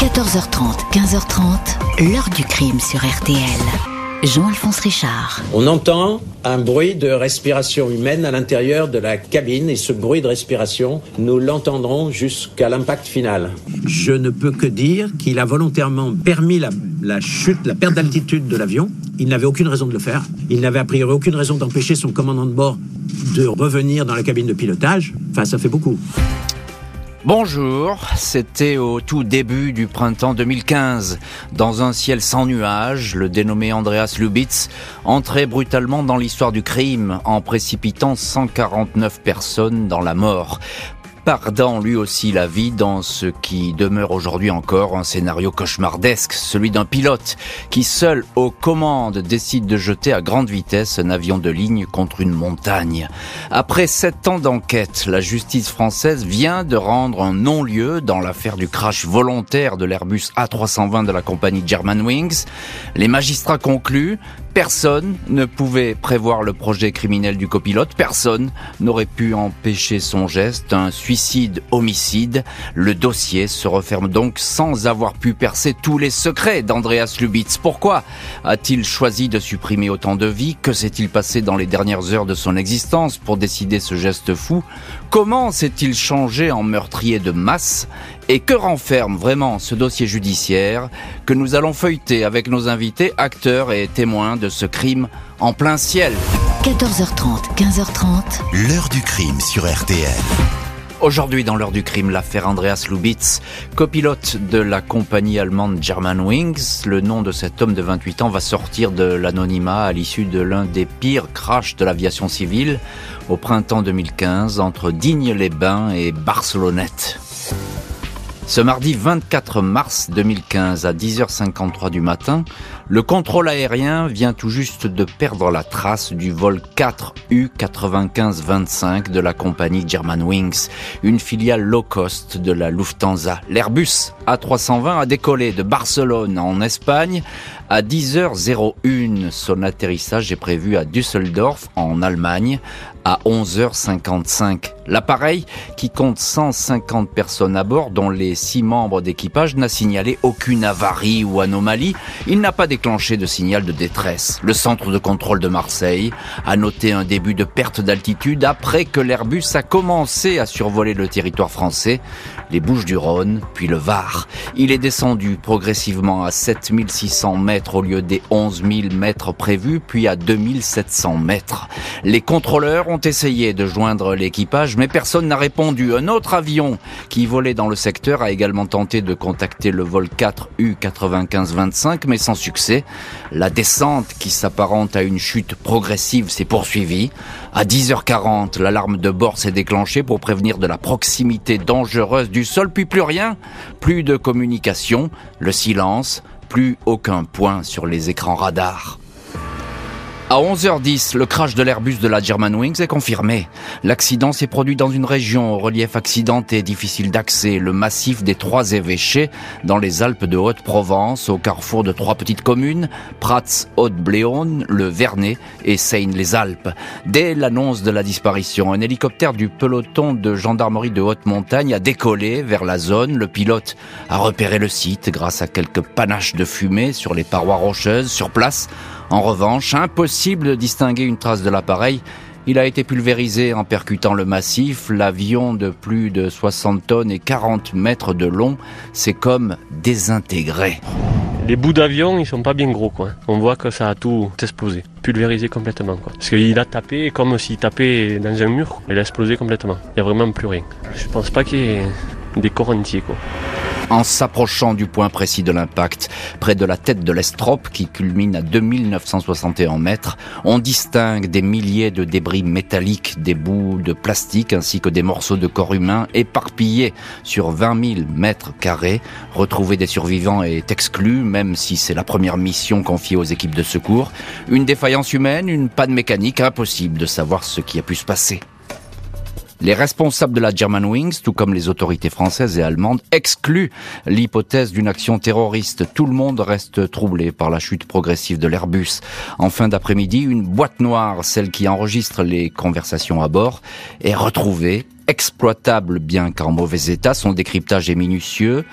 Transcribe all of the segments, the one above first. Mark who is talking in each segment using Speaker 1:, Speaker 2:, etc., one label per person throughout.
Speaker 1: 14h30, 15h30, l'heure du crime sur RTL. Jean-Alphonse Richard.
Speaker 2: On entend un bruit de respiration humaine à l'intérieur de la cabine et ce bruit de respiration, nous l'entendrons jusqu'à l'impact final. Je ne peux que dire qu'il a volontairement permis la, la chute, la perte d'altitude de l'avion. Il n'avait aucune raison de le faire. Il n'avait a priori aucune raison d'empêcher son commandant de bord de revenir dans la cabine de pilotage. Enfin, ça fait beaucoup.
Speaker 3: Bonjour, c'était au tout début du printemps 2015. Dans un ciel sans nuages, le dénommé Andreas Lubitz entrait brutalement dans l'histoire du crime en précipitant 149 personnes dans la mort pardant lui aussi la vie dans ce qui demeure aujourd'hui encore un scénario cauchemardesque, celui d'un pilote qui seul aux commandes décide de jeter à grande vitesse un avion de ligne contre une montagne. Après sept ans d'enquête, la justice française vient de rendre un non-lieu dans l'affaire du crash volontaire de l'Airbus A320 de la compagnie Germanwings. Les magistrats concluent Personne ne pouvait prévoir le projet criminel du copilote, personne n'aurait pu empêcher son geste, un suicide-homicide. Le dossier se referme donc sans avoir pu percer tous les secrets d'Andreas Lubitz. Pourquoi a-t-il choisi de supprimer autant de vies? Que s'est-il passé dans les dernières heures de son existence pour décider ce geste fou? Comment s'est-il changé en meurtrier de masse? Et que renferme vraiment ce dossier judiciaire que nous allons feuilleter avec nos invités, acteurs et témoins de ce crime en plein ciel
Speaker 1: 14h30, 15h30.
Speaker 4: L'heure du crime sur RTL.
Speaker 3: Aujourd'hui, dans l'heure du crime, l'affaire Andreas Lubitz, copilote de la compagnie allemande Germanwings. Le nom de cet homme de 28 ans va sortir de l'anonymat à l'issue de l'un des pires crashs de l'aviation civile au printemps 2015 entre Digne-les-Bains et Barcelonnette. Ce mardi 24 mars 2015 à 10h53 du matin, le contrôle aérien vient tout juste de perdre la trace du vol 4 U9525 de la compagnie Germanwings, une filiale low cost de la Lufthansa. L'Airbus A320 a décollé de Barcelone en Espagne à 10h01. Son atterrissage est prévu à Düsseldorf en Allemagne à 11h55. L'appareil, qui compte 150 personnes à bord, dont les six membres d'équipage, n'a signalé aucune avarie ou anomalie. Il n'a pas déclenché de signal de détresse. Le centre de contrôle de Marseille a noté un début de perte d'altitude après que l'Airbus a commencé à survoler le territoire français, les Bouches du Rhône, puis le Var. Il est descendu progressivement à 7600 mètres au lieu des 11 000 mètres prévus, puis à 2700 mètres. Les contrôleurs ont essayé de joindre l'équipage, mais personne n'a répondu. Un autre avion qui volait dans le secteur a également tenté de contacter le vol 4 U9525, mais sans succès. La descente, qui s'apparente à une chute progressive, s'est poursuivie. À 10h40, l'alarme de bord s'est déclenchée pour prévenir de la proximité dangereuse du sol, puis plus rien, plus de communication, le silence, plus aucun point sur les écrans radars. À 11h10, le crash de l'Airbus de la Germanwings est confirmé. L'accident s'est produit dans une région au relief accidenté difficile d'accès, le massif des Trois Évêchés, dans les Alpes de Haute-Provence, au carrefour de trois petites communes, Prats, Haute-Bléone, le Vernet et Seine-les-Alpes. Dès l'annonce de la disparition, un hélicoptère du peloton de gendarmerie de haute montagne a décollé vers la zone. Le pilote a repéré le site grâce à quelques panaches de fumée sur les parois rocheuses. Sur place, en revanche, impossible de distinguer une trace de l'appareil. Il a été pulvérisé en percutant le massif. L'avion de plus de 60 tonnes et 40 mètres de long s'est comme désintégré.
Speaker 5: Les bouts d'avion, ils sont pas bien gros, quoi. On voit que ça a tout explosé, pulvérisé complètement, quoi. Parce qu'il a tapé comme s'il tapait dans un mur. Il a explosé complètement. Il n'y a vraiment plus rien. Je pense pas qu'il y ait des corps entiers, quoi
Speaker 3: en s'approchant du point précis de l'impact, près de la tête de l'estrope qui culmine à 2961 mètres, on distingue des milliers de débris métalliques, des bouts de plastique ainsi que des morceaux de corps humain éparpillés sur 20 000 mètres carrés. Retrouver des survivants est exclu, même si c'est la première mission confiée aux équipes de secours. Une défaillance humaine, une panne mécanique, impossible de savoir ce qui a pu se passer. Les responsables de la Germanwings, tout comme les autorités françaises et allemandes, excluent l'hypothèse d'une action terroriste. Tout le monde reste troublé par la chute progressive de l'Airbus. En fin d'après-midi, une boîte noire, celle qui enregistre les conversations à bord, est retrouvée exploitable bien qu'en mauvais état. Son décryptage est minutieux.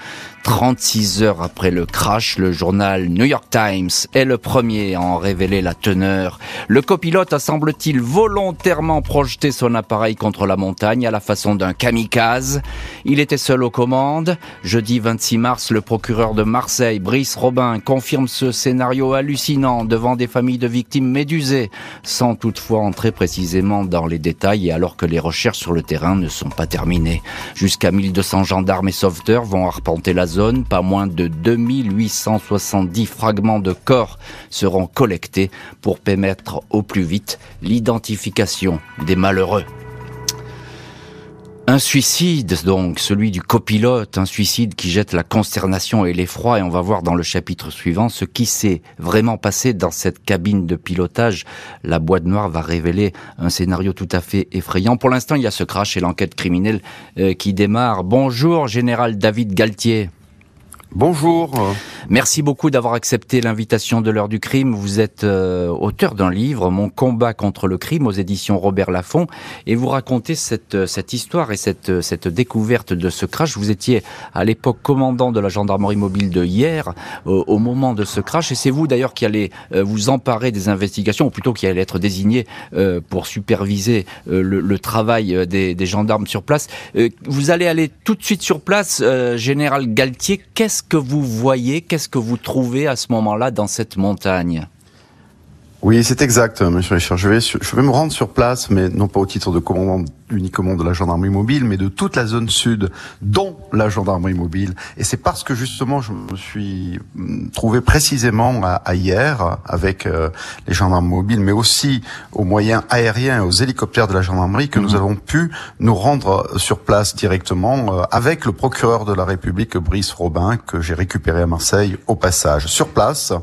Speaker 3: 36 heures après le crash, le journal New York Times est le premier à en révéler la teneur. Le copilote a semble-t-il volontairement projeté son appareil contre la montagne à la façon d'un kamikaze. Il était seul aux commandes. Jeudi 26 mars, le procureur de Marseille, Brice Robin, confirme ce scénario hallucinant devant des familles de victimes médusées, sans toutefois entrer précisément dans les détails et alors que les recherches sur le terrain ne sont pas terminées. Jusqu'à 1200 gendarmes et sauveteurs vont arpenter la zone pas moins de 2870 fragments de corps seront collectés pour permettre au plus vite l'identification des malheureux. Un suicide, donc, celui du copilote, un suicide qui jette la consternation et l'effroi, et on va voir dans le chapitre suivant ce qui s'est vraiment passé dans cette cabine de pilotage. La boîte noire va révéler un scénario tout à fait effrayant. Pour l'instant, il y a ce crash et l'enquête criminelle euh, qui démarre. Bonjour, général David Galtier.
Speaker 4: Bonjour.
Speaker 3: Merci beaucoup d'avoir accepté l'invitation de l'heure du crime. Vous êtes euh, auteur d'un livre, Mon combat contre le crime, aux éditions Robert Laffont, et vous racontez cette, euh, cette histoire et cette, euh, cette découverte de ce crash. Vous étiez à l'époque commandant de la gendarmerie mobile de hier, au moment de ce crash, et c'est vous d'ailleurs qui allez vous emparer des investigations, ou plutôt qui allez être désigné pour superviser le, le, travail des, des, gendarmes sur place. Vous allez aller tout de suite sur place, général Galtier. Qu'est-ce que vous voyez Qu'est-ce que vous trouvez à ce moment-là dans cette montagne?
Speaker 4: Oui, c'est exact, monsieur Richard. Je vais, je vais me rendre sur place, mais non pas au titre de commandant uniquement de la gendarmerie mobile, mais de toute la zone sud, dont la gendarmerie mobile. Et c'est parce que justement, je me suis hum, trouvé précisément à, hier avec euh, les gendarmes mobiles, mais aussi aux moyens aériens et aux hélicoptères de la gendarmerie que nous mhm. avons pu nous rendre sur place directement euh, avec le procureur de la République, Brice Robin, que j'ai récupéré à Marseille au passage. Sur place,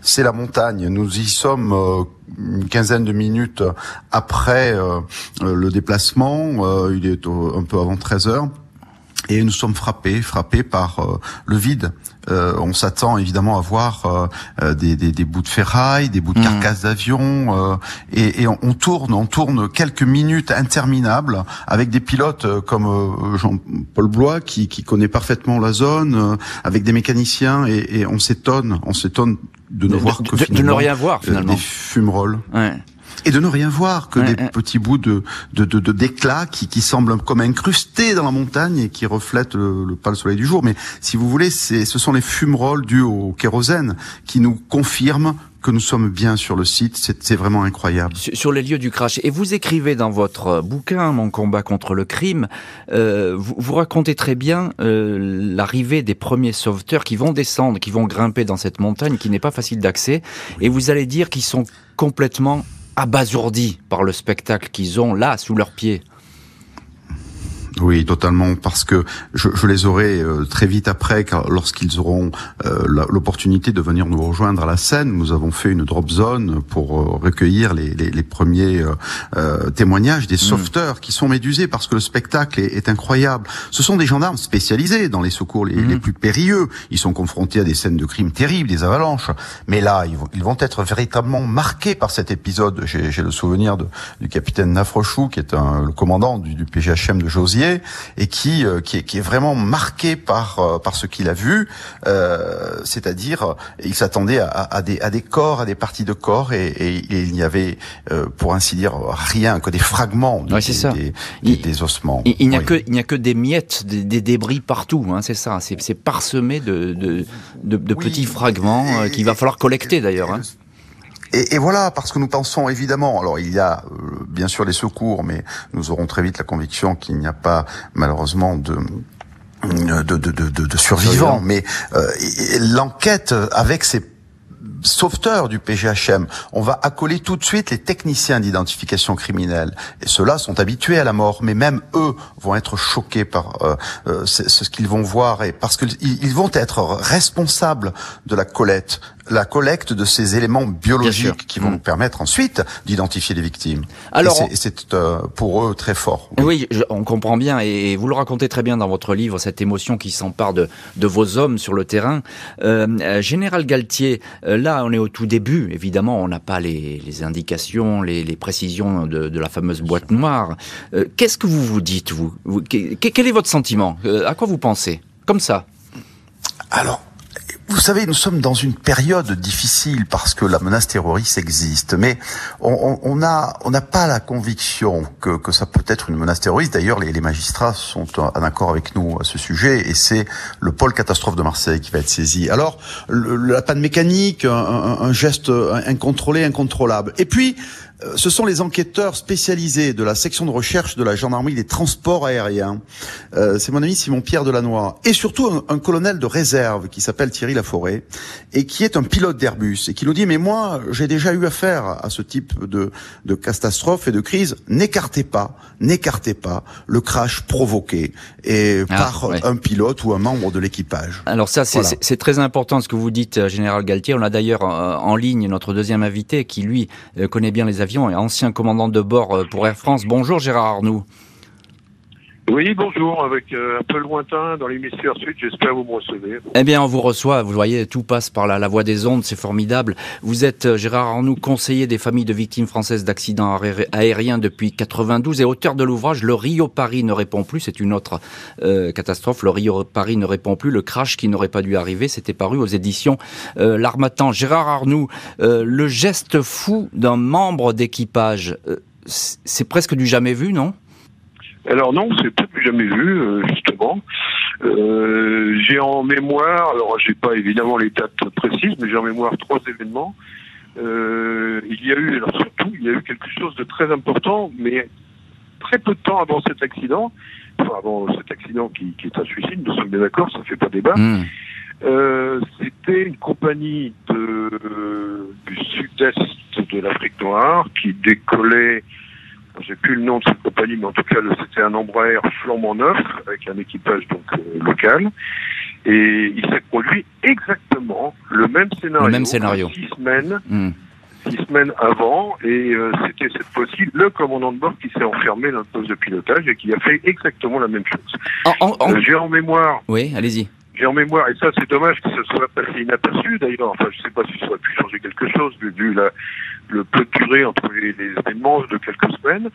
Speaker 4: c'est la montagne. Nous y sommes euh, une quinzaine de minutes après euh, euh, le déplacement. il est un peu avant 13 heures. Et nous sommes frappés, frappés par le vide. on s'attend évidemment à voir des, des, bouts de ferraille, des bouts de mmh. carcasses d'avion, et, et on, tourne, on tourne quelques minutes interminables avec des pilotes comme Jean-Paul Blois qui, qui connaît parfaitement la zone, avec des mécaniciens, et, et on s'étonne, on s'étonne de ne voir que
Speaker 3: de, ne rien voir finalement.
Speaker 4: Des fumerolles. Ouais. Et de ne rien voir que des petits bouts de de de d'éclat qui qui semblent comme incrustés dans la montagne et qui reflètent le, pas le soleil du jour. Mais si vous voulez, c'est ce sont les fumerolles dues au kérosène qui nous confirment que nous sommes bien sur le site. C'est vraiment incroyable.
Speaker 3: Sur les lieux du crash. Et vous écrivez dans votre bouquin, Mon combat contre le crime, euh, vous, vous, racontez très bien euh, l'arrivée des premiers sauveteurs qui vont descendre, qui vont grimper dans cette montagne qui n'est pas facile d'accès. Et vous allez dire qu'ils sont complètement abasourdis par le spectacle qu'ils ont là sous leurs pieds.
Speaker 4: Oui, totalement, parce que je, je les aurai euh, très vite après, lorsqu'ils auront euh, l'opportunité de venir nous rejoindre à la scène. Nous avons fait une drop zone pour euh, recueillir les, les, les premiers témoignages des mm. sauveteurs qui sont médusés, parce que le spectacle est, est, incroyable. Ce sont des gendarmes spécialisés dans les secours les, les, mm. plus périlleux. Ils sont confrontés à des scènes de crimes terribles, des avalanches. Mais là, ils vont, ils vont être véritablement marqués par cet épisode. J'ai le souvenir de, du capitaine Nafrochou, qui est un, le commandant du, du PGHM de Josier, et qui euh, qui est, qui est vraiment marqué par euh, par ce qu'il a vu, euh, c'est-à-dire il s'attendait à, à, des à des corps, à des parties de corps, et, et, il n'y avait pour ainsi dire rien que des fragments
Speaker 3: des,
Speaker 4: des, des, ossements.
Speaker 3: Il, n'y a que il n'y a que des miettes, des, débris partout, hein, c'est ça. C'est parsemé de de, de, de petits fragments qu'il va falloir collecter d'ailleurs. Hein.
Speaker 4: Et, et, voilà, parce que nous pensons évidemment, alors il y a euh, bien sûr les secours, mais nous aurons très vite la conviction qu'il n'y a pas malheureusement de de, de, de, de survivants, mais euh, l'enquête avec ces sauveteurs du PGHM. On va accoler tout de suite les techniciens d'identification criminelle. Et ceux-là sont habitués à la mort, mais même eux vont être choqués par euh, euh ce, qu'ils vont voir et parce qu'ils vont être responsables de la collecte, la collecte de ces éléments biologiques qui vont mm. nous permettre ensuite d'identifier les victimes. Alors, c'est euh, pour eux très fort.
Speaker 3: Oui, on comprend bien et vous le racontez très bien dans votre livre cette émotion qui s'empare de, de vos hommes sur le terrain. Euh, Général Galtier, là on est au tout début. Évidemment, on n'a pas les, indications, les, précisions de, la fameuse boîte noire. Euh, qu'est-ce que vous vous dites, vous, Quel est votre sentiment? Euh, À quoi vous pensez? Comme ça.
Speaker 4: Alors, vous savez, nous sommes dans une période difficile parce que la menace terroriste existe, mais on n'a pas la conviction que, que ça peut être une menace terroriste. D'ailleurs, les, magistrats sont en accord avec nous à ce sujet, et c'est le pôle catastrophe de Marseille qui va être saisi. Alors, le, la panne mécanique, un, un geste incontrôlé, incontrôlable, et puis ce sont les enquêteurs spécialisés de la section de recherche de la gendarmerie des transports aériens. Euh, c'est mon ami Simon Pierre Delannoy et surtout un, colonel de réserve qui s'appelle Thierry Laforêt et qui est un pilote d'Airbus et qui nous dit mais moi j'ai déjà eu affaire à ce type de, de catastrophe et de crise. N'écartez pas, n'écartez pas le crash provoqué et ah, par un pilote ou un membre de l'équipage.
Speaker 3: Alors ça c'est très important ce que vous dites, euh, général Galtier. On a d'ailleurs en ligne notre deuxième invité qui lui connaît bien les avions et ancien commandant de bord euh, pour Air France. Bonjour Gérard Arnoux.
Speaker 6: Oui, bonjour, avec euh, un peu lointain dans l'hémisphère sud, j'espère vous me recevez.
Speaker 3: Eh bien, on vous reçoit, vous voyez, tout passe par la, la voie des ondes, c'est formidable. Vous êtes, euh, Gérard Arnoux, conseiller des familles de victimes françaises d'accidents aériens depuis 92 et auteur de l'ouvrage Le Rio Paris ne répond plus, c'est une autre catastrophe, Le Rio Paris ne répond plus, le crash qui n'aurait pas dû arriver, c'était paru aux éditions L'Armatan. Gérard Arnoux, le geste fou d'un membre d'équipage, c'est presque du jamais vu, non?
Speaker 6: Alors non, c'est peut-être jamais vu, euh, justement. Euh, j'ai en mémoire, alors j'ai pas évidemment les dates précises, mais j'ai en mémoire trois événements. Euh, il y a eu, alors surtout, il y a eu quelque chose de très important, mais très peu de temps avant cet accident, enfin avant cet accident qui, est un suicide, nous sommes bien d'accord, ça ne fait pas débat. Hmm. C'était une compagnie de, du sud-est de l'Afrique noire qui décollait j'ai plus le nom de cette compagnie, mais en tout cas, c'était un Embraer flambant neuf avec un équipage donc euh, local. Et il s'est produit exactement le même scénario.
Speaker 3: Le même scénario.
Speaker 6: Six semaines. Hmm. Six semaines avant, et euh, c'était cette fois-ci le commandant de bord qui s'est enfermé dans le poste de pilotage et qui a fait exactement la même chose. Euh, j'ai en mémoire.
Speaker 3: Oui, allez-y.
Speaker 6: J'ai en mémoire, et ça c'est dommage que ça soit passé inaperçu d'ailleurs, enfin je sais pas si ça aurait pu changer quelque chose vu la, le peu de durée entre les, événements de quelques semaines.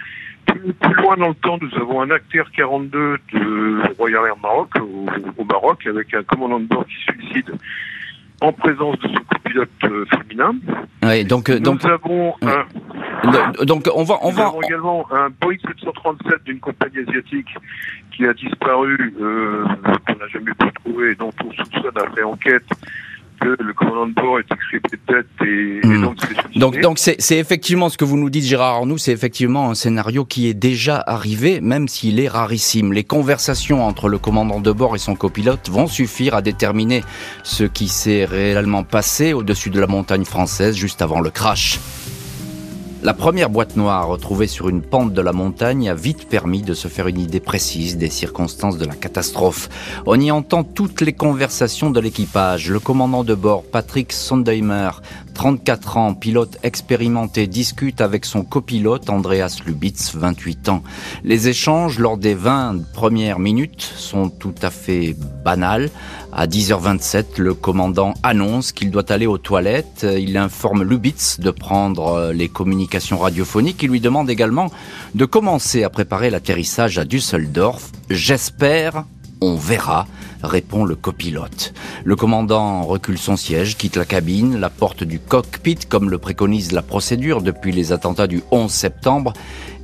Speaker 6: Plus, loin dans le temps, nous avons un acteur 42 de Royal Air Maroc, au, Maroc, avec un commandant de bord qui suicide en présence de son copilote euh, féminin.
Speaker 3: Oui, donc,
Speaker 6: nous
Speaker 3: donc,
Speaker 6: avons
Speaker 3: un, donc on va, on
Speaker 6: nous avons également un Boeing 737 d'une compagnie asiatique qui a disparu, euh, qu'on n'a jamais pu trouver, dont on soupçonne après enquête le commandant de bord est de tête et, hmm. donc c'est
Speaker 3: donc donc c'est effectivement ce que vous nous dites Gérard Arnoux, c'est effectivement un scénario qui est déjà arrivé, même s'il est rarissime. Les conversations entre le commandant de bord et son copilote vont suffire à déterminer ce qui s'est réellement passé au-dessus de la montagne française juste avant le crash. La première boîte noire retrouvée sur une pente de la montagne a vite permis de se faire une idée précise des circonstances de la catastrophe. On y entend toutes les conversations de l'équipage. Le commandant de bord, Patrick Sondheimer, 34 ans, pilote expérimenté, discute avec son copilote, Andreas Lubitz, 28 ans. Les échanges lors des 20 premières minutes sont tout à fait banals. À 10h27, le commandant annonce qu'il doit aller aux toilettes. Il informe Lubitz de prendre les communications radiophoniques. Il lui demande également de commencer à préparer l'atterrissage à Düsseldorf. J'espère, on verra, répond le copilote. Le commandant recule son siège, quitte la cabine, la porte du cockpit, comme le préconise la procédure depuis les attentats du 11 septembre,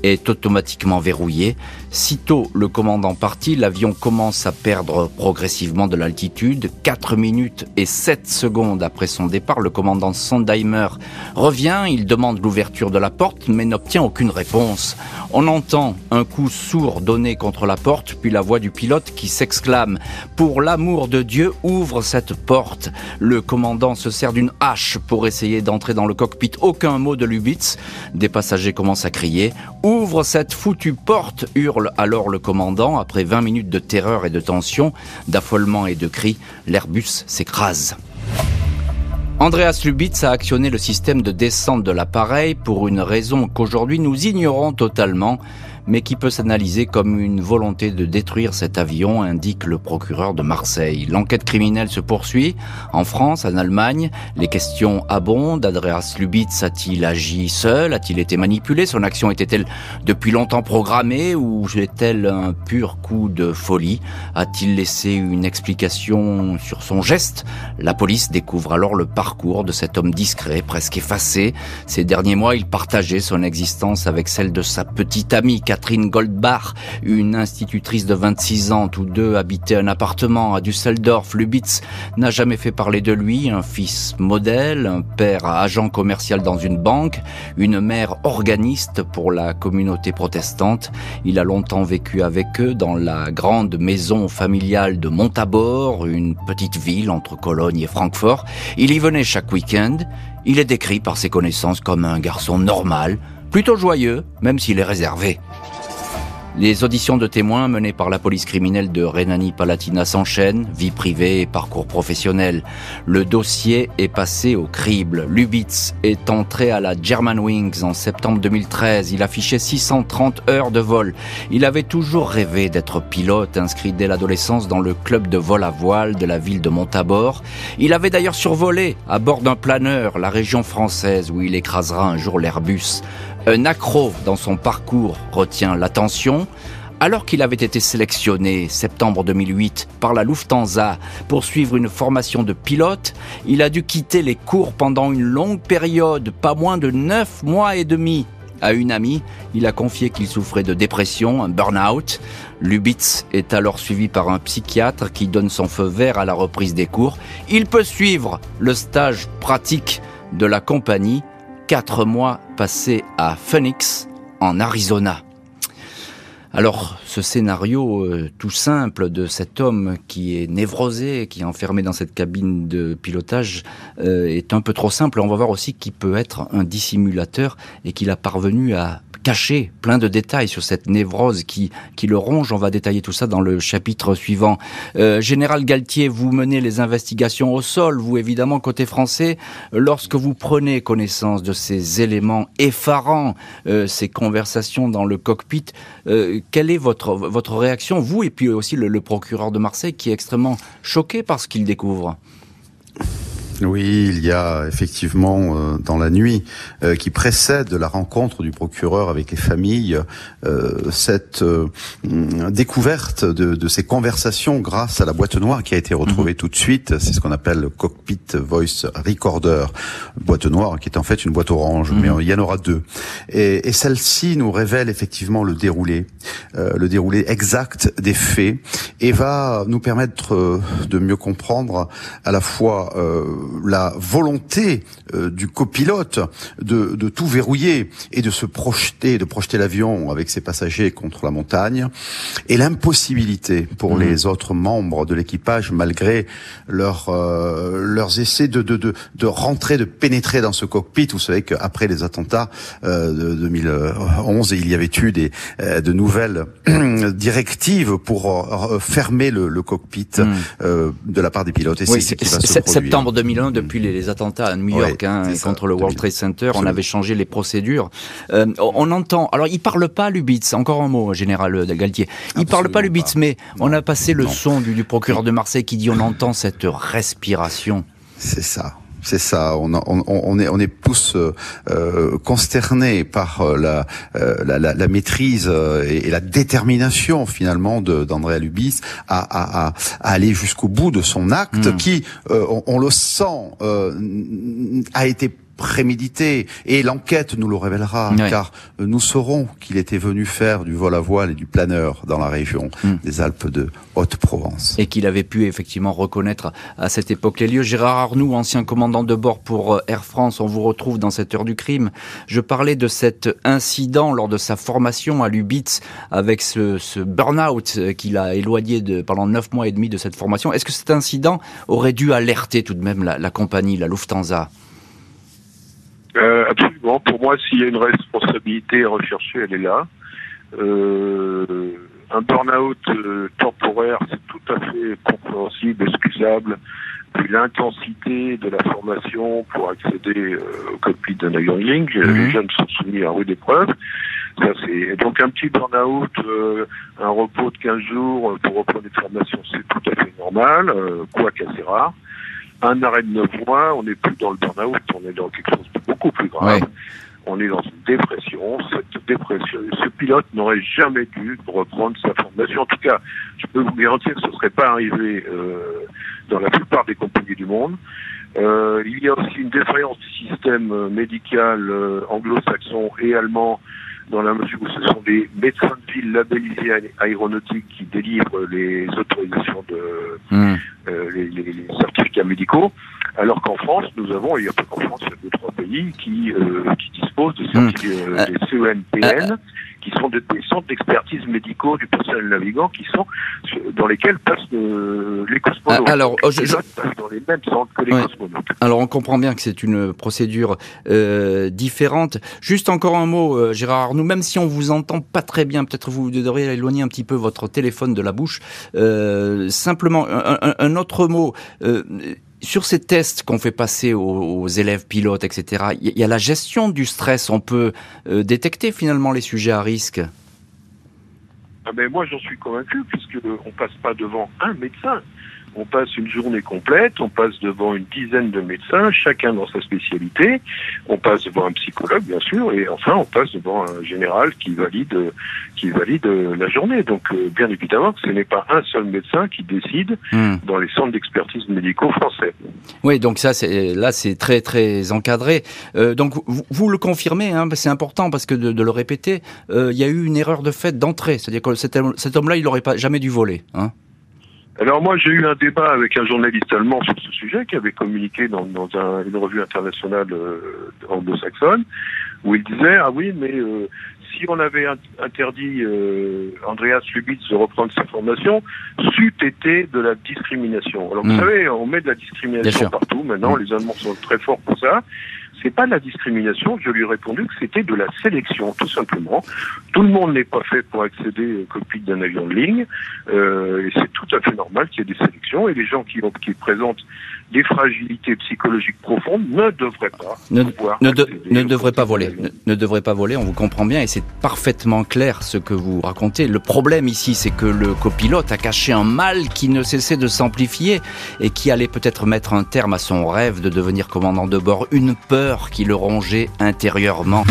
Speaker 3: est automatiquement verrouillé. Sitôt le commandant parti, l'avion commence à perdre progressivement de l'altitude. 4 minutes et 7 secondes après son départ, le commandant Sondheimer revient, il demande l'ouverture de la porte mais n'obtient aucune réponse. On entend un coup sourd donné contre la porte, puis la voix du pilote qui s'exclame ⁇ Pour l'amour de Dieu, ouvre cette porte !⁇ Le commandant se sert d'une hache pour essayer d'entrer dans le cockpit. Aucun mot de Lubitz. Des passagers commencent à crier ⁇ Ouvre cette foutue porte hurle alors le commandant. Après 20 minutes de terreur et de tension, d'affolement et de cris, l'Airbus s'écrase. Andreas Lubitz a actionné le système de descente de l'appareil pour une raison qu'aujourd'hui nous ignorons totalement, mais qui peut s'analyser comme une volonté de détruire cet avion, indique le procureur de Marseille. L'enquête criminelle se poursuit. En France, en Allemagne, les questions abondent. Andreas Lubitz a-t-il agi seul? A-t-il été manipulé? Son action était-elle depuis longtemps programmée ou est-elle un pur coup de folie? A-t-il laissé une explication sur son geste? La police découvre alors le parcours de cet homme discret, presque effacé. Ces derniers mois, il partageait son existence avec celle de sa petite amie Goldbach, une institutrice de 26 ans. Tous deux habitaient un appartement à Düsseldorf. Lubitz n'a jamais fait parler de lui, un fils modèle, un père agent commercial dans une banque, une mère organiste pour la communauté protestante. Il a longtemps vécu avec eux dans la grande maison familiale de Montabor, une petite ville entre Cologne et Francfort. Il y venait chaque week-end. Il est décrit par ses connaissances comme un garçon normal, plutôt joyeux, même s'il est réservé. Les auditions de témoins menées par la police criminelle de Rhénanie-Palatinat s'enchaînent, vie privée et parcours professionnel. Le dossier est passé au crible. Lubitz est entré à la Germanwings en septembre 2013. Il affichait 630 heures de vol. Il avait toujours rêvé d'être pilote, inscrit dès l'adolescence dans le club de vol à voile de la ville de Montabor. Il avait d'ailleurs survolé, à bord d'un planeur, la région française où il écrasera un jour l'Airbus. Un accro dans son parcours retient l'attention. Alors qu'il avait été sélectionné, septembre 2008, par la Lufthansa pour suivre une formation de pilote, il a dû quitter les cours pendant une longue période, pas moins de neuf mois et demi. À une amie, il a confié qu'il souffrait de dépression, un burn-out. Lubitz est alors suivi par un psychiatre qui donne son feu vert à la reprise des cours. Il peut suivre le stage pratique de la compagnie quatre mois à Phoenix, en Arizona. Alors, ce scénario euh, tout simple de cet homme qui est névrosé, qui est enfermé dans cette cabine de pilotage, euh, est un peu trop simple. On va voir aussi qu'il peut être un dissimulateur et qu'il a parvenu à caché plein de détails sur cette névrose qui, qui le ronge. On va détailler tout ça dans le chapitre suivant. Euh, Général Galtier, vous menez les investigations au sol, vous évidemment côté français. Lorsque vous prenez connaissance de ces éléments effarants, euh, ces conversations dans le cockpit, euh, quelle est votre, votre réaction, vous et puis aussi le, le procureur de Marseille qui est extrêmement choqué par ce qu'il découvre?
Speaker 4: Oui, il y a effectivement euh, dans la nuit euh, qui précède la rencontre du procureur avec les familles euh, cette découverte de, ces conversations grâce à la boîte noire qui a été retrouvée mhm. tout de suite. C'est ce qu'on appelle le cockpit voice recorder, boîte noire qui est en fait une boîte orange, mais mhm. il y en aura deux. Et, et celle-ci nous révèle effectivement le déroulé, le déroulé exact des faits et va nous permettre de mieux comprendre à la fois la volonté euh, du copilote de, de, tout verrouiller et de se projeter, de projeter l'avion avec ses passagers contre la montagne, et l'impossibilité pour mmh. les autres membres de l'équipage, malgré leur, euh, leurs essais de, de, de, de, rentrer, de pénétrer dans ce cockpit. Vous savez qu'après les attentats euh, de 2011, il y avait eu des, de nouvelles directives pour fermer le, le cockpit mmh. de la part des pilotes. Et
Speaker 3: c'est ce qui va se Septembre 2001 depuis les, attentats à New York hein, contre le World Trade Center. On avait changé les procédures. Euh, on entend. Alors, il parle pas Lubitz. Encore un mot, général euh, Galtier. Il parle pas Lubitz, mais on a passé le son du, du procureur de Marseille qui dit on entend cette respiration.
Speaker 4: C'est ça. C'est ça. On, on, on, est, on est tous euh, euh consternés par euh, la, la, maîtrise et, la détermination finalement d'André Lubis à, à, à, aller jusqu'au bout de son acte, hmm. qui, on, on, le sent, a été prémédité et l'enquête nous le révélera car nous saurons qu'il était venu faire du vol à voile et du planeur dans la région hmm. des Alpes de Haute-Provence.
Speaker 3: Et qu'il avait pu effectivement reconnaître à cette époque les lieux. Gérard Arnoux, ancien commandant de bord pour euh, Air France, on vous retrouve dans cette heure du crime. Je parlais de cet incident lors de sa formation à Lubitz avec ce, ce burn-out euh, qu'il a éloigné de, pendant neuf mois et demi de cette formation. Est-ce que cet incident aurait dû alerter tout de même la, la compagnie, la Lufthansa?
Speaker 6: Euh, absolument. Pour moi, s'il y a une responsabilité recherchée, elle est là. Euh, un burn-out euh, temporaire, c'est tout à fait compréhensible, excusable. Puis l'intensité de la formation pour accéder au cockpit d'un avion mhm. les jeunes sont soumis à rude épreuve. Ça, c'est donc un petit burn-out, euh, un repos de 15 jours pour reprendre des formations, c'est tout à fait normal, euh, quoique assez rare. Un arrêt de 9 mois, on n'est plus dans le burn-out, on est dans quelque chose de beaucoup plus grave. On est dans une dépression. Cette dépression, ce pilote n'aurait jamais dû reprendre sa formation. En tout cas, je peux vous garantir que ce ne serait pas arrivé euh, dans la plupart des compagnies du monde. Euh, il y a aussi une défaillance du système euh, médical euh, anglo-saxon et allemand dans la mesure où ce sont des médecins de ville labellisés aéronautiques qui délivrent les autorisations de
Speaker 3: Hmm.
Speaker 6: euh, les, les- les certificats médicaux, alors qu'en France, nous avons, il y a pas qu'en France, il y a deux trois pays qui, euh, qui disposent de certificats,
Speaker 3: Hmm.
Speaker 6: euh, des CENPN, qui sont des, des centres d'expertise médicaux du personnel navigant, qui sont dans lesquels passent euh, les cosmonautes.
Speaker 3: Ah, alors, oh, je- je-
Speaker 6: passent dans les mêmes centres que les
Speaker 3: Ouais.
Speaker 6: cosmonautes.
Speaker 3: Alors on comprend bien que c'est une procédure euh, différente. Juste encore un mot, euh, Gérard Arnoux, même si on vous entend pas très bien, peut-être vous devriez éloigner un petit peu votre téléphone de la bouche. Euh, simplement, un, un- un autre mot. Sur ces tests qu'on fait passer aux, élèves pilotes, etc., il y, a la gestion du stress. On peut euh, détecter finalement les sujets à risque.
Speaker 6: Ah ben moi j'en suis convaincu puisque on passe pas devant un médecin. On passe une journée complète, on passe devant une dizaine de médecins, chacun dans sa spécialité. On passe devant un psychologue, bien sûr, et enfin on passe devant un général qui valide, euh, qui valide la journée. Donc, euh, bien évidemment, ce n'est pas un seul médecin qui décide
Speaker 3: Hmm.
Speaker 6: dans les centres d'expertise médicaux français.
Speaker 3: Oui, donc ça, c'est là, c'est très très encadré. Euh, donc vous, vous le confirmez, hein, c'est important parce que de, de le répéter, euh, il y a eu une erreur de fait d'entrée, c'est-à-dire que cet, homme- cet homme-là, il n'aurait pas jamais dû voler. Hein.
Speaker 6: Alors moi j'ai eu un débat avec un journaliste allemand sur ce sujet qui avait communiqué dans, dans un- une revue internationale euh, anglo-saxonne où il disait ah oui mais euh, si on avait int- interdit euh, Andreas Lubitz de reprendre sa formation, c'eût été de la discrimination. Alors vous savez, on met de la discrimination partout. Maintenant,
Speaker 3: Mm.
Speaker 6: les Allemands sont très forts pour ça. C'est pas de la discrimination. Je lui ai répondu que c'était de la sélection, tout simplement. Tout le monde n'est pas fait pour accéder au cockpit d'un avion de ligne, euh, et c'est tout à fait normal qu'il y ait des sélections. Et les gens qui, ont- qui présentent des fragilités psychologiques profondes ne devraient pas
Speaker 3: Ne-
Speaker 6: pouvoir
Speaker 3: Ne, de-
Speaker 6: accéder
Speaker 3: ne
Speaker 6: au
Speaker 3: devrait pas voler, ne, ne devrait pas voler, on vous comprend bien et c'est parfaitement clair ce que vous racontez. Le problème ici, c'est que le copilote a caché un mal qui ne cessait de s'amplifier et qui allait peut-être mettre un terme à son rêve de devenir commandant de bord, une peur qui le rongeait intérieurement.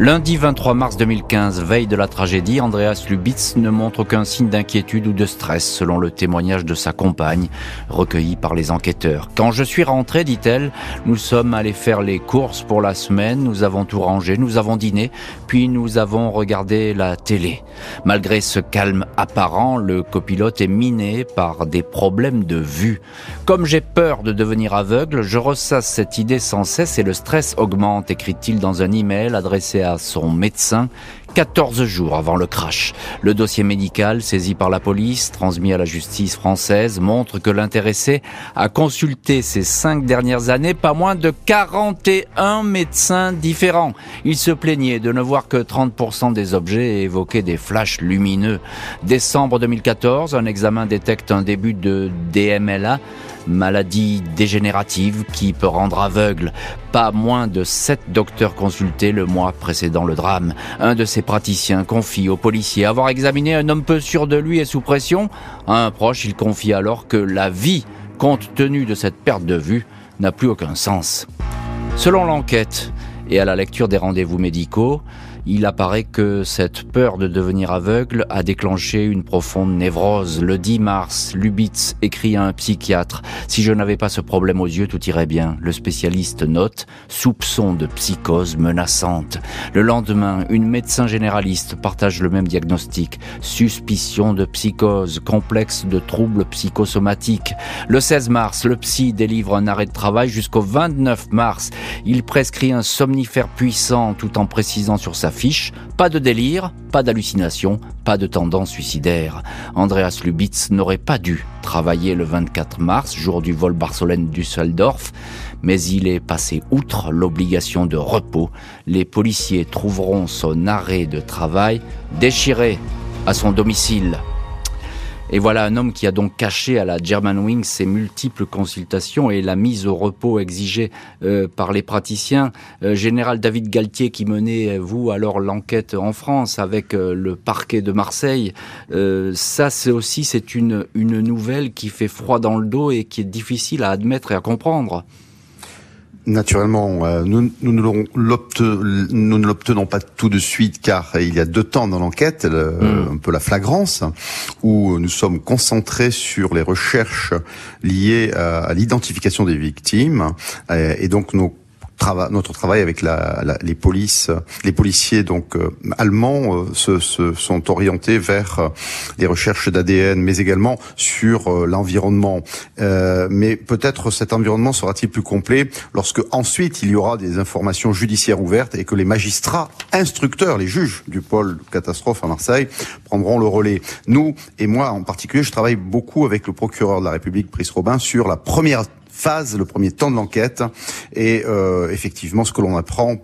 Speaker 3: Lundi 23 mars 2015, veille de la tragédie, Andreas Lubitz ne montre aucun signe d'inquiétude ou de stress selon le témoignage de sa compagne, recueilli par les enquêteurs. Quand je suis rentré, dit-elle, nous sommes allés faire les courses pour la semaine, nous avons tout rangé, nous avons dîné, puis nous avons regardé la télé. Malgré ce calme apparent, le copilote est miné par des problèmes de vue. Comme j'ai peur de devenir aveugle, je ressasse cette idée sans cesse et le stress augmente, écrit-il dans un email adressé à son médecin 14 jours avant le crash. Le dossier médical saisi par la police, transmis à la justice française, montre que l'intéressé a consulté ces cinq dernières années pas moins de 41 médecins différents. Il se plaignait de ne voir que 30% des objets et évoquait des flashs lumineux. Décembre 2014, un examen détecte un début de DMLA, maladie dégénérative qui peut rendre aveugle. Pas moins de sept docteurs consultés le mois précédant le drame. Un de ces praticiens confie au policier avoir examiné un homme peu sûr de lui et sous pression. À un proche, il confie alors que la vie, compte tenu de cette perte de vue, n'a plus aucun sens. Selon l'enquête et à la lecture des rendez-vous médicaux, il apparaît que cette peur de devenir aveugle a déclenché une profonde névrose. Le 10 mars, Lubitz écrit à un psychiatre Si je n'avais pas ce problème aux yeux, tout irait bien. Le spécialiste note soupçon de psychose menaçante. Le lendemain, une médecin généraliste partage le même diagnostic suspicion de psychose, complexe de troubles psychosomatiques. Le 16 mars, le psy délivre un arrêt de travail jusqu'au 29 mars. Il prescrit un somnifère puissant tout en précisant sur sa pas de délire, pas d'hallucination, pas de tendance suicidaire. Andreas Lubitz n'aurait pas dû travailler le 24 mars, jour du vol Barcelone-Düsseldorf, mais il est passé outre l'obligation de repos. Les policiers trouveront son arrêt de travail déchiré à son domicile. Et voilà un homme qui a donc caché à la Germanwings ses multiples consultations et la mise au repos exigée euh, par les praticiens. Euh, Général David Galtier qui menait, vous, alors l'enquête en France avec euh, le parquet de Marseille. ça, c'est aussi c'est une, une nouvelle qui fait froid dans le dos et qui est difficile à admettre et à comprendre.
Speaker 4: Naturellement, euh, nous, nous, ne l'obtenons pas tout de suite car il y a deux temps dans l'enquête, hmm. un peu la flagrance, où nous sommes concentrés sur les recherches liées à, l'identification des victimes et donc nos notre travail avec la, la, les polices, les policiers donc euh, allemands euh, se, se, sont orientés vers euh, les recherches d'ADN, mais également sur l'environnement. mais peut-être cet environnement sera-t-il plus complet lorsque ensuite il y aura des informations judiciaires ouvertes et que les magistrats instructeurs, les juges du pôle catastrophe à Marseille prendront le relais. Nous et moi en particulier, je travaille beaucoup avec le procureur de la République, Brice Robin, sur la première phase, le premier temps de l'enquête. Et euh, effectivement, ce que l'on apprend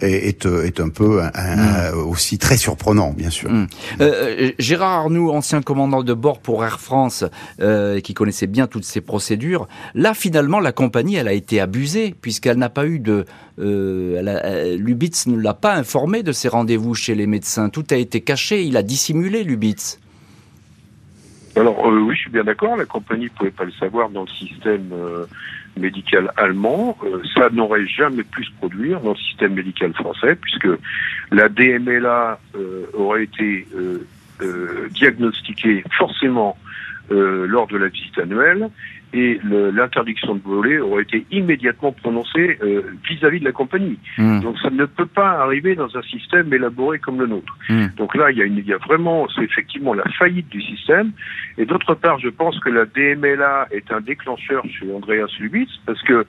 Speaker 4: est, est, un peu un, mm. aussi très surprenant, bien sûr. Mm.
Speaker 3: Euh, euh, Gérard Arnoux, ancien commandant de bord pour Air France, euh, qui connaissait bien toutes ces procédures, là finalement la compagnie elle a été abusée puisqu'elle n'a pas eu de euh, Lubitz ne l'a pas informé de ses rendez-vous chez les médecins. Tout a été caché, il a dissimulé Lubitz.
Speaker 6: Alors euh, oui, je suis bien d'accord. La compagnie ne pouvait pas le savoir dans le système euh, médical allemand. Euh, ça n'aurait jamais pu se produire dans le système médical français, puisque la DMLA aurait été diagnostiquée forcément lors de la visite annuelle et l'interdiction de voler aurait été immédiatement prononcée euh, vis-à-vis de la compagnie. Hmm. Donc ça ne peut pas arriver dans un système élaboré comme le nôtre. Hmm. Donc là, il y, a une, il y a vraiment, c'est effectivement la faillite du système. Et d'autre part, je pense que la DMLA est un déclencheur chez Andreas Lubitz, parce que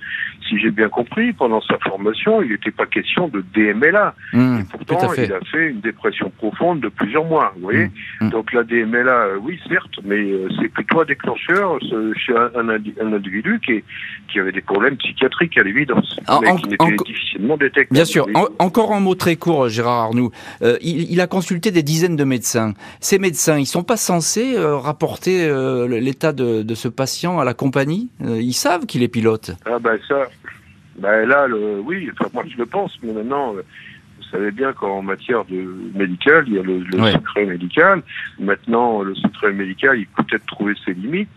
Speaker 6: si j'ai bien compris, pendant sa formation, il n'était pas question de DMLA. Hmm. et pourtant, il a fait une dépression profonde de plusieurs mois. Vous voyez. Donc la DMLA, euh, oui, certes, mais euh, c'est plutôt un déclencheur chez un un, individu qui, qui, avait des problèmes psychiatriques à l'évidence, mais qui n'était difficilement détectable.
Speaker 3: Bien sûr. encore un mot très court, Gérard Arnoux. Euh, il, a consulté des dizaines de médecins. Ces médecins, ils sont pas censés euh, rapporter euh, l'état de, de, ce patient à la compagnie? Ils savent qu'il est pilote.
Speaker 6: Ah ben ça, ben là, le, oui, enfin, moi je le pense, mais maintenant savez bien qu'en matière de médical, il y a le, secret médical. Maintenant, le secret médical, il peut peut-être trouver ses limites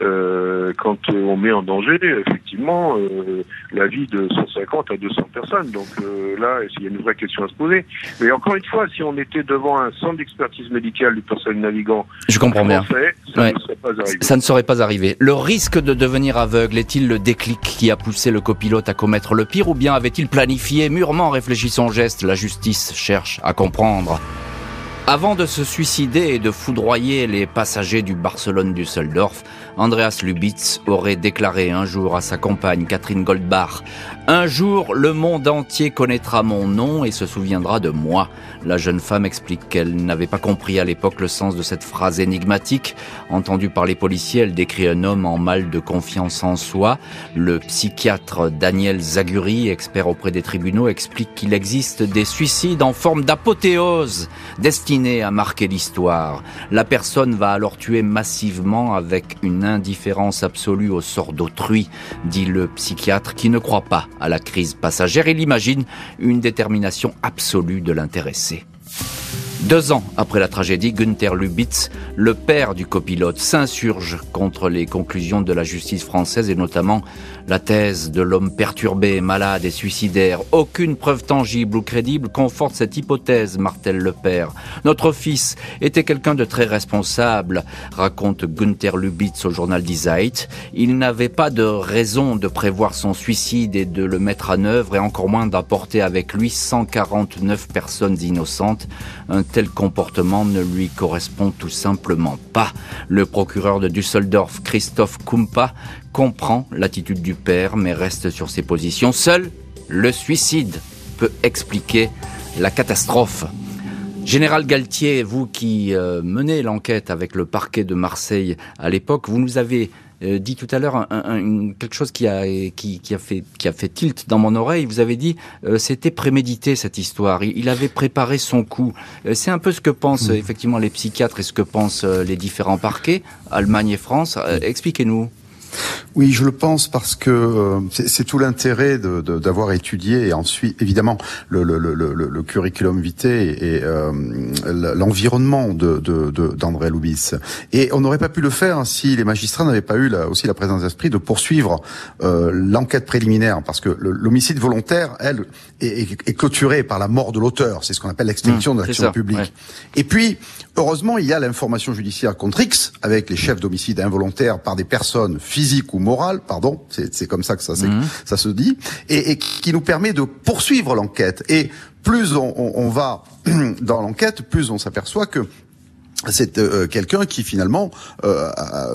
Speaker 6: euh, quand on met en danger, effectivement, euh, la vie de 150 à 200 personnes. Donc euh, là, il y a une vraie question à se poser. Mais encore une fois, si on était devant un centre d'expertise médicale du personnel navigant,
Speaker 3: je comprends bien.
Speaker 6: Ça, ne serait pas arrivé.
Speaker 3: ça ne serait pas arrivé. Le risque de devenir aveugle est-il le déclic qui a poussé le copilote à commettre le pire, ou bien avait-il planifié, mûrement réfléchi son geste la justice cherche à comprendre. Avant de se suicider et de foudroyer les passagers du Barcelone Düsseldorf, Andreas Lubitz aurait déclaré un jour à sa compagne Catherine Goldbach Un jour, le monde entier connaîtra mon nom et se souviendra de moi. La jeune femme explique qu'elle n'avait pas compris à l'époque le sens de cette phrase énigmatique. Entendue par les policiers, elle décrit un homme en mal de confiance en soi. Le psychiatre Daniel Zaguri, expert auprès des tribunaux, explique qu'il existe des suicides en forme d'apothéose destinés à marquer l'histoire. La personne va alors tuer massivement avec une indifférence absolue au sort d'autrui, dit le psychiatre qui ne croit pas à la crise passagère. Il imagine une détermination absolue de l'intéressé. Deux ans après la tragédie, Günther Lubitz, le père du copilote, s'insurge contre les conclusions de la justice française et notamment la thèse de l'homme perturbé, malade et suicidaire, aucune preuve tangible ou crédible conforte cette hypothèse, martèle le père. Notre fils était quelqu'un de très responsable, raconte Günther Lubitz au journal Die Zeit. Il n'avait pas de raison de prévoir son suicide et de le mettre en œuvre et encore moins d'apporter avec lui 149 personnes innocentes. Tel comportement ne lui correspond tout simplement pas. Le procureur de Düsseldorf, Christoph Kumpa, comprend l'attitude du père, mais reste sur ses positions. Seul le suicide peut expliquer la catastrophe. Général Galtier, vous qui euh, menez l'enquête avec le parquet de Marseille à l'époque, vous nous avez euh, dit tout à l'heure quelque chose qui a, qui, qui, a fait, qui a fait tilt dans mon oreille. Vous avez dit euh, c'était prémédité cette histoire. Il, avait préparé son coup. Euh, c'est un peu ce que pensent effectivement les psychiatres et ce que pensent les différents parquets, Allemagne et France. Expliquez-nous.
Speaker 4: Oui, je le pense parce que euh, c'est tout l'intérêt d'avoir de, étudié et ensuite, évidemment, le, le, le, le curriculum vitae et euh, l'environnement de d'André de, Loubis. Et on n'aurait pas pu le faire si les magistrats n'avaient pas eu là, aussi la présence d'esprit de poursuivre euh, l'enquête préliminaire, parce que l'homicide volontaire, elle, est, est, clôturé par la mort de l'auteur. C'est ce qu'on appelle l'extinction mmh, de l'action publique. Et puis, heureusement, il y a l'information judiciaire contre X, avec les chefs d'homicide involontaire par des personnes physiques ou morales, pardon, c'est comme ça que ça, mmh. ça se dit, et, et, qui nous permet de poursuivre l'enquête. Et plus on, on, on va dans l'enquête, plus on s'aperçoit que c'est euh, quelqu'un qui finalement, euh,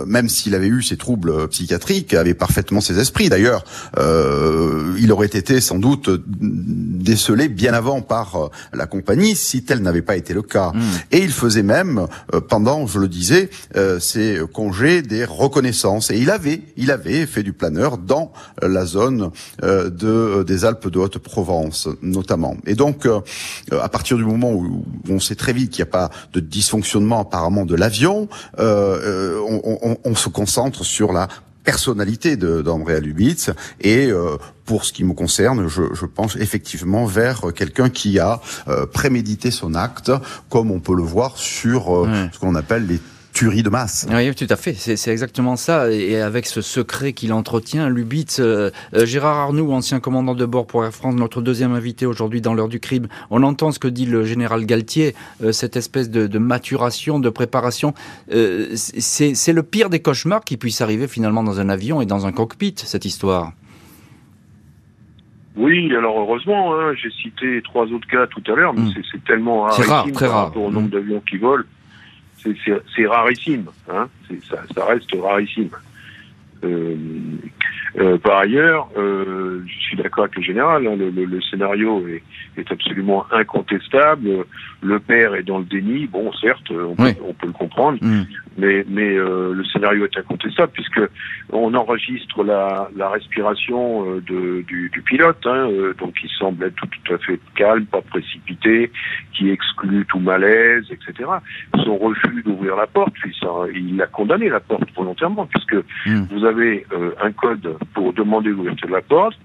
Speaker 4: même s'il avait eu ses troubles psychiatriques, avait parfaitement ses esprits. D'ailleurs, euh, il aurait été sans doute décelé bien avant par la compagnie si tel n'avait pas été le cas. Hmm. Et il faisait même, pendant, je le disais, ses congés des reconnaissances. Et il avait, il avait fait du planeur dans la zone de des Alpes de Haute-Provence, notamment. Et donc, à partir du moment où on sait très vite qu'il n'y a pas de dysfonctionnement apparemment de l'avion, euh, euh, on, se concentre sur la personnalité d'Andrea Lubitz et euh, pour ce qui me concerne, je, pense effectivement vers quelqu'un qui a prémédité son acte, comme on peut le voir sur ce qu'on appelle les tuerie de masse.
Speaker 3: Oui, tout à fait. C'est exactement ça. Et avec ce secret qu'il entretient, Lubitz, euh, euh, Gérard Arnoux, ancien commandant de bord pour Air France, notre deuxième invité aujourd'hui dans l'heure du crime, on entend ce que dit le général Galtier, euh, cette espèce de, maturation, de préparation. C'est le pire des cauchemars qui puisse arriver finalement dans un avion et dans un cockpit, cette histoire.
Speaker 6: Oui, alors heureusement, hein, j'ai cité trois autres cas tout à l'heure, mais hmm. c'est tellement
Speaker 3: rare, très rare.
Speaker 6: au nombre hmm. d'avions qui volent c'est rarissime, hein ça, ça, reste rarissime. Euh, euh, par ailleurs, euh, je suis d'accord avec le général, hein, le, le, le, scénario est, est, absolument incontestable. Le père est dans le déni, bon, certes, on, peut, on peut, le comprendre, mm. mais, mais euh, le scénario est incontestable puisque on enregistre la, la respiration de, du, du, pilote, hein, donc qui semble être tout, tout, à fait calme, pas précipité, qui exclut tout malaise, etc. Son refus d'ouvrir la porte, il a condamné la porte volontairement puisque mm. vous avez un code pour demander l'ouverture de la porte,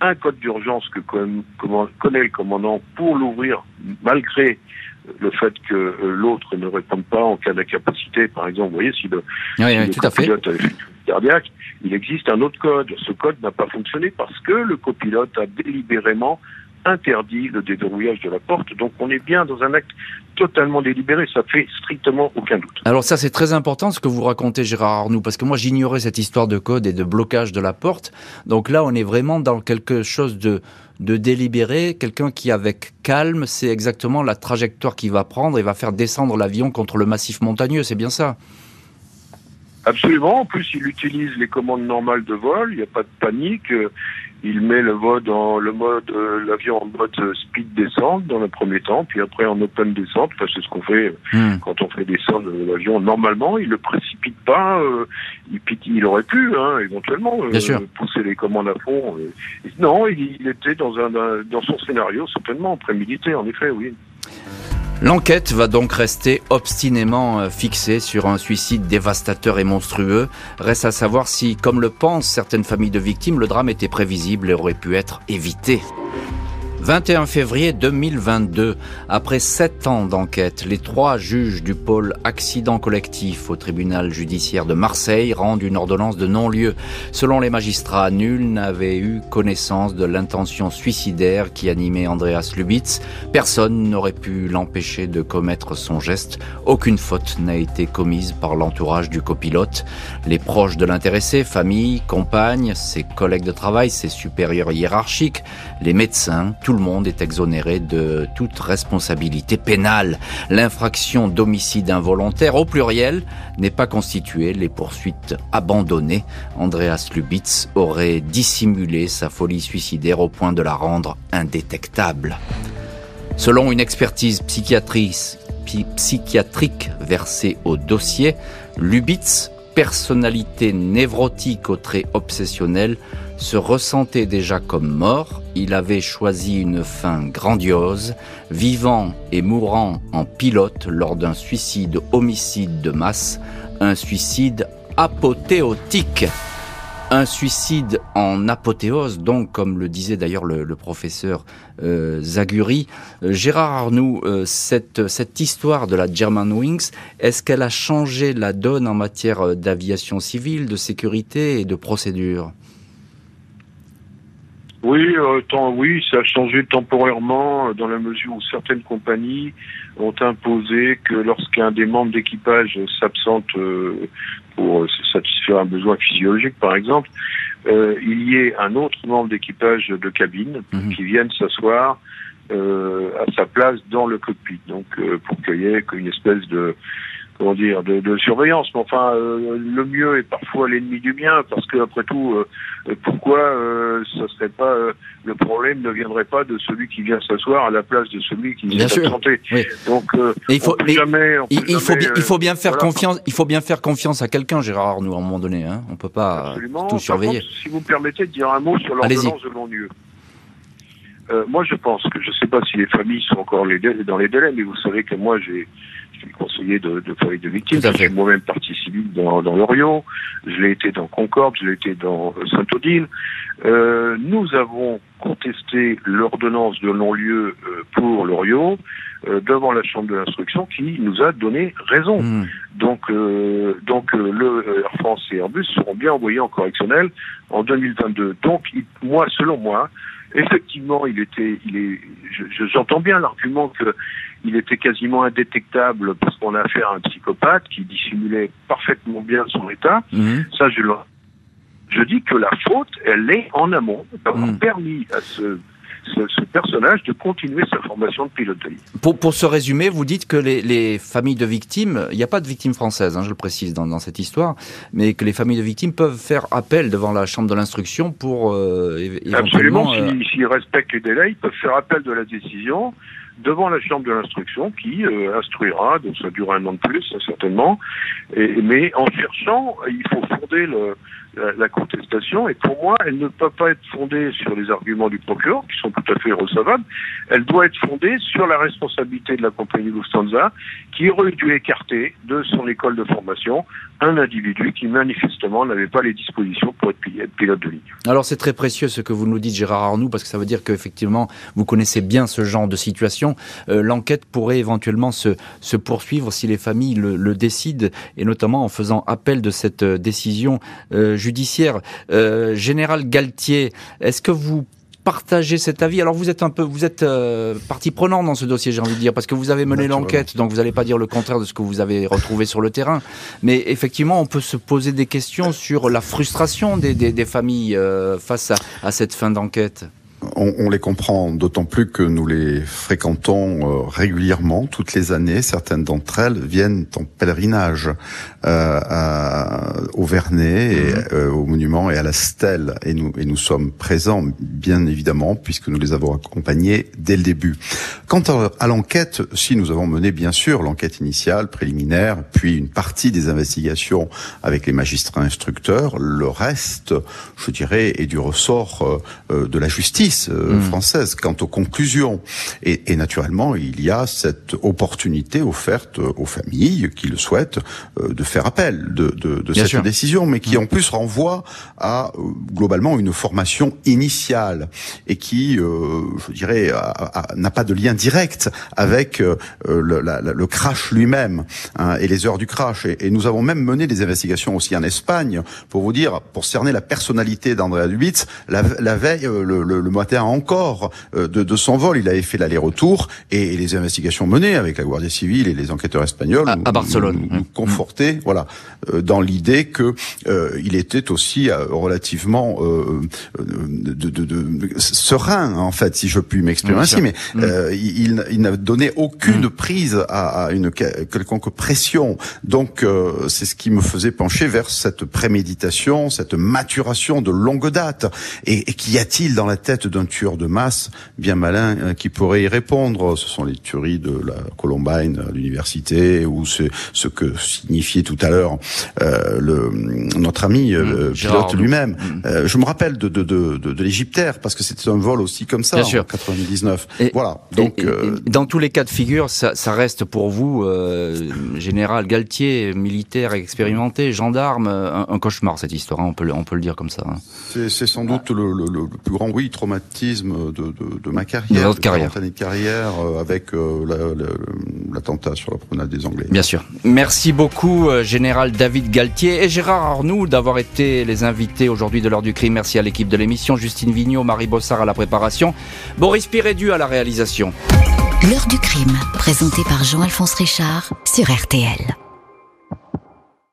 Speaker 6: un code d'urgence que connaît le commandant pour l'ouvrir malgré le fait que euh, l'autre ne réponde pas en cas d'incapacité, par exemple, vous voyez, si le, copilote a fait cardiaque, il existe un autre code. Ce code n'a pas fonctionné parce que le copilote a délibérément interdit le déverrouillage de la porte. Donc on est bien dans un acte totalement délibéré, ça fait strictement aucun doute.
Speaker 3: Alors ça c'est très important ce que vous racontez Gérard Arnoux, parce que moi j'ignorais cette histoire de code et de blocage de la porte. Donc là on est vraiment dans quelque chose de, de délibéré, quelqu'un qui avec calme sait exactement la trajectoire qu'il va prendre et va faire descendre l'avion contre le massif montagneux, c'est bien ça?
Speaker 6: Absolument. En plus, il utilise les commandes normales de vol. Il n'y a pas de panique il met le dans le mode euh, l'avion en mode speed descente dans le premier temps, puis après en open descente, parce que c'est ce qu'on fait hmm. quand on fait descendre l'avion. Normalement, il le précipite pas. Euh, il, il aurait pu, hein, éventuellement,
Speaker 3: euh,
Speaker 6: pousser les commandes à fond. non, il, il, était dans un dans son scénario certainement prémédité, en effet, oui.
Speaker 3: L'enquête va donc rester obstinément euh, fixée sur un suicide dévastateur et monstrueux. Reste à savoir si, comme le pensent certaines familles de victimes, le drame était prévisible et aurait pu être évité. 21 février 2022, après sept ans d'enquête, les trois juges du pôle accident collectif au tribunal judiciaire de Marseille rendent une ordonnance de non-lieu. Selon les magistrats, nul n'avait eu connaissance de l'intention suicidaire qui animait Andreas Lubitz. Personne n'aurait pu l'empêcher de commettre son geste. Aucune faute n'a été commise par l'entourage du copilote. Les proches de l'intéressé, famille, compagne, ses collègues de travail, ses supérieurs hiérarchiques, les médecins, tout le monde est exonéré de toute responsabilité pénale. L'infraction d'homicide involontaire au pluriel n'est pas constituée, les poursuites abandonnées. Andreas Lubitz aurait dissimulé sa folie suicidaire au point de la rendre indétectable. Selon une expertise psychiatrique versée au dossier, Lubitz personnalité névrotique aux traits obsessionnels, se ressentait déjà comme mort, il avait choisi une fin grandiose, vivant et mourant en pilote lors d'un suicide homicide de masse, un suicide apothéotique. Un suicide en apothéose, donc, comme le disait d'ailleurs le, professeur euh, Zaguri. Euh, Gérard Arnoux, euh, cette, cette histoire de la German Wings, est-ce qu'elle a changé la donne en matière d'aviation civile, de sécurité et de procédure?
Speaker 6: Oui, tant, oui, ça a changé temporairement dans la mesure où certaines compagnies ont imposé que lorsqu'un des membres d'équipage s'absente pour satisfaire un besoin physiologique, par exemple, euh, il y ait un autre membre d'équipage de cabine mhm. qui vienne s'asseoir euh, à sa place dans le cockpit. Donc, euh, pour qu'il y ait une espèce de comment dire, de, de, surveillance. Mais enfin, euh, le mieux est parfois l'ennemi du bien, parce que après tout, euh, pourquoi euh, ça serait pas le problème ne viendrait pas de celui qui vient s'asseoir à la place de celui qui vient s'absenter. Oui.
Speaker 3: Donc, il faut, jamais, il, faut bien, il faut bien faire confiance. Il faut bien faire confiance à quelqu'un, Gérard Arnoux, à un moment donné. Hein. On peut pas tout surveiller.
Speaker 6: si vous me permettez de dire un mot sur l'ordonnance de non-lieu. Euh, moi, je pense que je ne sais pas si les familles sont encore les dans les délais, mais vous savez que moi, j'ai je suis conseiller de, de famille de victimes. Je suis moi-même partie civile dans, dans l'Orient. Je l'ai été dans Concorde, je l'ai été dans euh, Saint-Odile. Euh, nous avons contesté l'ordonnance de non-lieu euh, pour l'Orient euh, devant la Chambre de l'instruction qui nous a donné raison. Hmm. Donc, euh, donc le Air France et Airbus seront bien envoyés en correctionnel en 2022. Donc, moi, selon moi, effectivement, il était, il est, j'entends bien l'argument que il était quasiment indétectable parce qu'on a affaire à un psychopathe qui dissimulait parfaitement bien son état. Mhm. Ça, je je dis que la faute, elle est en amont d'avoir mhm. permis à ce ce, personnage de continuer sa formation de pilote de ligne.
Speaker 3: Pour, pour ce résumé, vous dites que les, les familles de victimes, il n'y a pas de victimes françaises, hein, je le précise dans, dans, cette histoire, mais que les familles de victimes peuvent faire appel devant la chambre de l'instruction pour euh,
Speaker 6: éventuellement... Absolument, euh, s'ils respectent les délais, ils peuvent faire appel de la décision devant la chambre de l'instruction qui euh, instruira, donc ça dure un an de plus certainement, et, mais en cherchant, il faut fonder le, la, contestation, et pour moi, elle ne peut pas être fondée sur les arguments du procureur, qui sont tout à fait recevables, elle doit être fondée sur la responsabilité de la compagnie Lufthansa, qui aurait dû écarter de son école de formation un individu qui manifestement n'avait pas les dispositions pour être pilote de ligne.
Speaker 3: Alors c'est très précieux ce que vous nous dites Gérard Arnoux, parce que ça veut dire qu'effectivement, vous connaissez bien ce genre de situation. Euh, l'enquête pourrait éventuellement se, se poursuivre si les familles le, décident, et notamment en faisant appel de cette euh, décision euh, judiciaire. Euh, Général Galtier, est-ce que vous partagez cet avis. Alors vous êtes un peu, vous êtes euh, partie prenante dans ce dossier, j'ai envie de dire, parce que vous avez mené l'enquête, donc vous n'allez pas dire le contraire de ce que vous avez retrouvé sur le terrain. Mais effectivement, on peut se poser des questions sur la frustration des, des, familles euh, face à, à cette fin d'enquête
Speaker 4: on, les comprend d'autant plus que nous les fréquentons euh, régulièrement, toutes les années. Certaines d'entre elles viennent en pèlerinage euh, au Vernet, et, mhm. euh, au monument et à la stèle, et nous, et nous sommes présents, bien évidemment, puisque nous les avons accompagnés dès le début. Quant à, l'enquête, si nous avons mené bien sûr l'enquête initiale, préliminaire, puis une partie des investigations avec les magistrats instructeurs, le reste, je dirais, est du ressort de la justice euh, hmm. française quant aux conclusions. Et, et, naturellement, il y a cette opportunité offerte aux familles qui le souhaitent euh, de faire appel de, de, de cette décision, mais qui hmm. en plus renvoie à euh, globalement une formation initiale et qui, je dirais, n'a pas de lien direct avec le, la, le, crash lui-même hein, et les heures du crash. Et, et, nous avons même mené des investigations aussi en Espagne pour vous dire, pour cerner la personnalité d'Andrea Dubitz, la, la veille, le, le, le matin encore euh, de, de, son vol. Il avait fait l'aller-retour et, les investigations menées avec la Guardia civile et les enquêteurs espagnols
Speaker 3: à, Barcelone
Speaker 4: nous, confortaient, voilà, euh, dans l'idée que euh, il était aussi relativement de, de, de, serein en fait, si je puis m'exprimer ainsi. Mais mm. il, il n'a donné aucune mm. prise à, à, une quelconque pression. Donc c'est ce qui me faisait pencher vers cette préméditation, cette maturation de longue date. Et, et qu'y a-t-il dans la tête d'un tueur de masse bien malin euh, qui pourrait y répondre. Ce sont les tueries de la Columbine à l'université ou ce, ce que signifiait tout à l'heure euh, le notre ami euh,
Speaker 3: Mmh,
Speaker 4: pilote lui-même.
Speaker 3: Mmh.
Speaker 4: Euh, je me rappelle de de de, de, de l'Égyptaire parce que c'était un vol aussi comme ça
Speaker 3: Bien
Speaker 4: en
Speaker 3: sûr.
Speaker 4: 99.
Speaker 3: Et-
Speaker 4: voilà. Donc
Speaker 3: Et- et-
Speaker 4: euh,
Speaker 3: et dans tous les cas de figure, ça, ça reste pour vous, euh, général Galtier, militaire expérimenté, gendarme, un, un cauchemar cette histoire. hein, on peut le, on peut le dire comme ça. hein.
Speaker 4: C'est, sans doute le, le- le plus grand oui traumatisme de, de, de ma
Speaker 3: De
Speaker 4: carrière,
Speaker 3: votre carrière.
Speaker 4: 40 années de carrière euh, avec euh, la- la- l'attentat sur la promenade des Anglais.
Speaker 3: Bien sûr. Merci beaucoup, euh, général David Galtier et Gérard Arnoux, d'avoir été les invités aujourd'hui de l'heure du crime. Merci à l'équipe de l'émission, Justine Vignot, Marie Bossard à la préparation, Boris Pirédu à la réalisation.
Speaker 1: L'heure du crime, présenté par Jean-Alphonse Richard sur RTL.